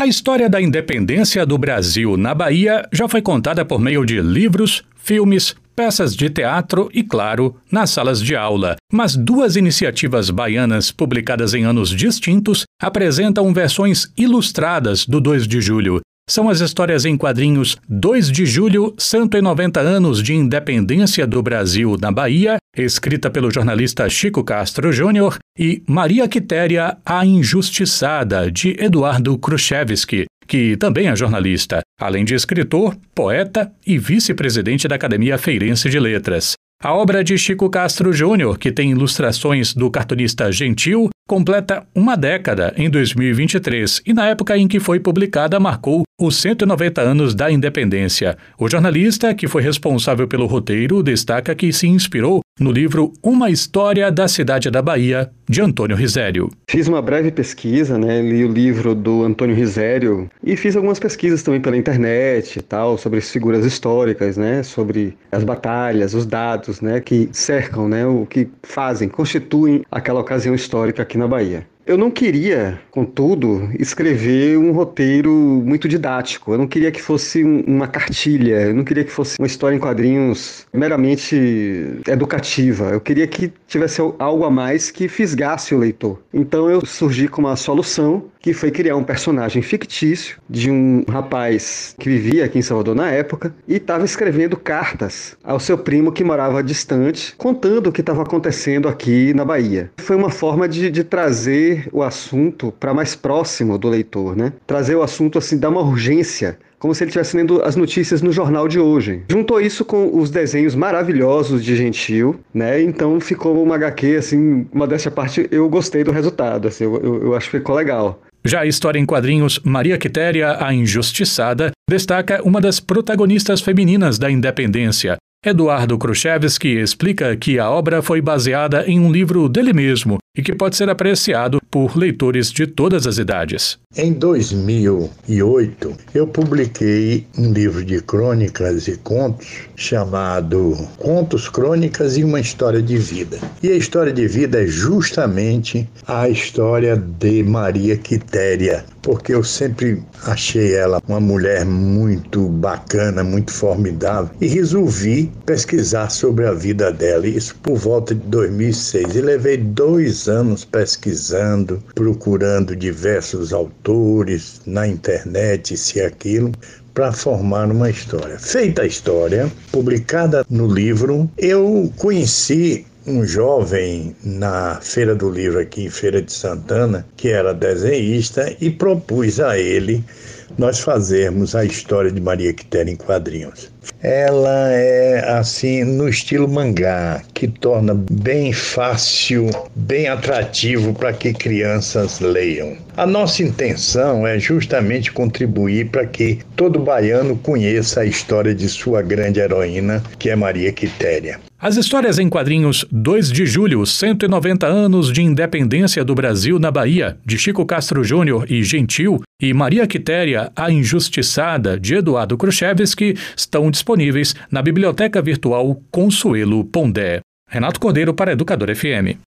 A história da independência do Brasil na Bahia já foi contada por meio de livros, filmes, peças de teatro e, claro, nas salas de aula. Mas duas iniciativas baianas publicadas em anos distintos apresentam versões ilustradas do 2 de julho. São as histórias em quadrinhos 2 de julho, 190 anos de independência do Brasil na Bahia, escrita pelo jornalista Chico Castro Júnior, e Maria Quitéria, a Injustiçada, de Eduardo Khrushchevsky, que também é jornalista, além de escritor, poeta e vice-presidente da Academia Feirense de Letras. A obra de Chico Castro Júnior, que tem ilustrações do cartunista Gentil, completa uma década em 2023 e, na época em que foi publicada, marcou os 190 anos da independência. O jornalista, que foi responsável pelo roteiro, destaca que se inspirou no livro Uma História da Cidade da Bahia, de Antônio Risério. Fiz uma breve pesquisa, né, li o livro do Antônio Risério e fiz algumas pesquisas também pela internet e tal, sobre as figuras históricas, né, sobre as batalhas, os dados, né, que cercam, né, o que fazem, constituem aquela ocasião histórica aqui na Bahia. Eu não queria, contudo, escrever um roteiro muito didático. Eu não queria que fosse uma cartilha, eu não queria que fosse uma história em quadrinhos meramente educativa. Eu queria que tivesse algo a mais que fisgasse o leitor. Então eu surgi com uma solução que foi criar um personagem fictício de um rapaz que vivia aqui em Salvador na época e estava escrevendo cartas ao seu primo que morava distante, contando o que estava acontecendo aqui na Bahia. Foi uma forma de, de trazer o assunto para mais próximo do leitor, né? Trazer o assunto assim, dar uma urgência como se ele estivesse lendo as notícias no jornal de hoje. Juntou isso com os desenhos maravilhosos de Gentil, né? Então ficou uma HQ, assim, uma dessa parte eu gostei do resultado, assim, eu, eu, eu acho que ficou legal. Já a história em quadrinhos Maria Quitéria, a Injustiçada, destaca uma das protagonistas femininas da independência, Eduardo Khrushchevsky explica que a obra foi baseada em um livro dele mesmo e que pode ser apreciado por leitores de todas as idades. Em 2008, eu publiquei um livro de crônicas e contos chamado Contos, Crônicas e uma História de Vida. E a história de vida é justamente a história de Maria Quitéria, porque eu sempre achei ela uma mulher muito bacana, muito formidável e resolvi pesquisar sobre a vida dela, isso por volta de 2006. E levei dois anos pesquisando, procurando diversos autores na internet, se aquilo, para formar uma história. Feita a história, publicada no livro, eu conheci um jovem na Feira do Livro aqui em Feira de Santana, que era desenhista, e propus a ele nós fazermos a história de Maria Quitéria em quadrinhos. Ela é assim no estilo mangá, que torna bem fácil, bem atrativo para que crianças leiam. A nossa intenção é justamente contribuir para que todo baiano conheça a história de sua grande heroína, que é Maria Quitéria. As histórias em quadrinhos 2 de julho, 190 anos de independência do Brasil na Bahia, de Chico Castro Júnior e Gentil, e Maria Quitéria, a Injustiçada, de Eduardo Khrushchevsky, estão disponíveis na Biblioteca Virtual Consuelo Pondé. Renato Cordeiro para Educador FM.